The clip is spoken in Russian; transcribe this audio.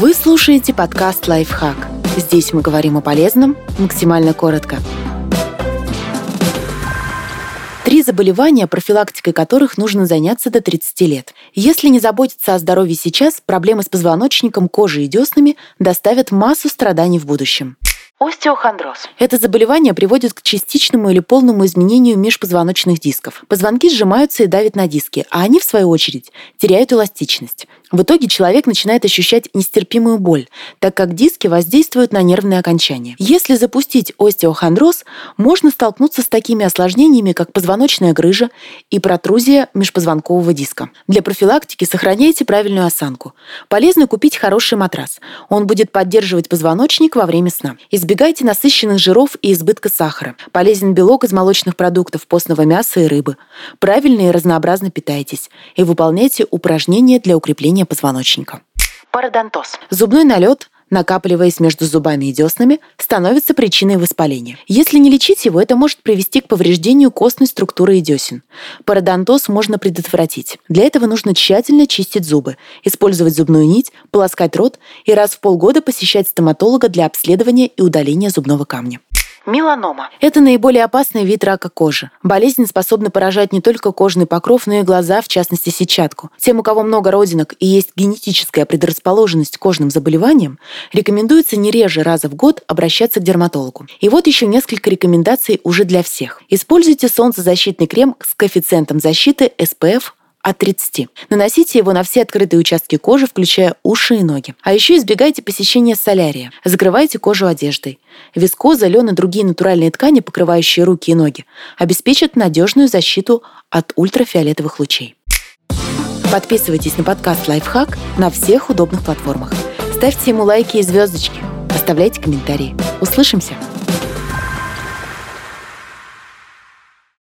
Вы слушаете подкаст «Лайфхак». Здесь мы говорим о полезном максимально коротко. Три заболевания, профилактикой которых нужно заняться до 30 лет. Если не заботиться о здоровье сейчас, проблемы с позвоночником, кожей и деснами доставят массу страданий в будущем. Остеохондроз. Это заболевание приводит к частичному или полному изменению межпозвоночных дисков. Позвонки сжимаются и давят на диски, а они, в свою очередь, теряют эластичность. В итоге человек начинает ощущать нестерпимую боль, так как диски воздействуют на нервные окончания. Если запустить остеохондроз, можно столкнуться с такими осложнениями, как позвоночная грыжа и протрузия межпозвонкового диска. Для профилактики сохраняйте правильную осанку. Полезно купить хороший матрас. Он будет поддерживать позвоночник во время сна. Избегайте насыщенных жиров и избытка сахара. Полезен белок из молочных продуктов, постного мяса и рыбы. Правильно и разнообразно питайтесь. И выполняйте упражнения для укрепления позвоночника. Пародонтоз. Зубной налет накапливаясь между зубами и деснами, становится причиной воспаления. Если не лечить его, это может привести к повреждению костной структуры и десен. Пародонтоз можно предотвратить. Для этого нужно тщательно чистить зубы, использовать зубную нить, полоскать рот и раз в полгода посещать стоматолога для обследования и удаления зубного камня. Меланома. Это наиболее опасный вид рака кожи. Болезнь способна поражать не только кожный покров, но и глаза, в частности сетчатку. Тем, у кого много родинок и есть генетическая предрасположенность к кожным заболеваниям, рекомендуется не реже раза в год обращаться к дерматологу. И вот еще несколько рекомендаций уже для всех. Используйте солнцезащитный крем с коэффициентом защиты SPF от 30. Наносите его на все открытые участки кожи, включая уши и ноги. А еще избегайте посещения солярия. Закрывайте кожу одеждой. Вискоза, лен и другие натуральные ткани, покрывающие руки и ноги, обеспечат надежную защиту от ультрафиолетовых лучей. Подписывайтесь на подкаст «Лайфхак» на всех удобных платформах. Ставьте ему лайки и звездочки. Оставляйте комментарии. Услышимся!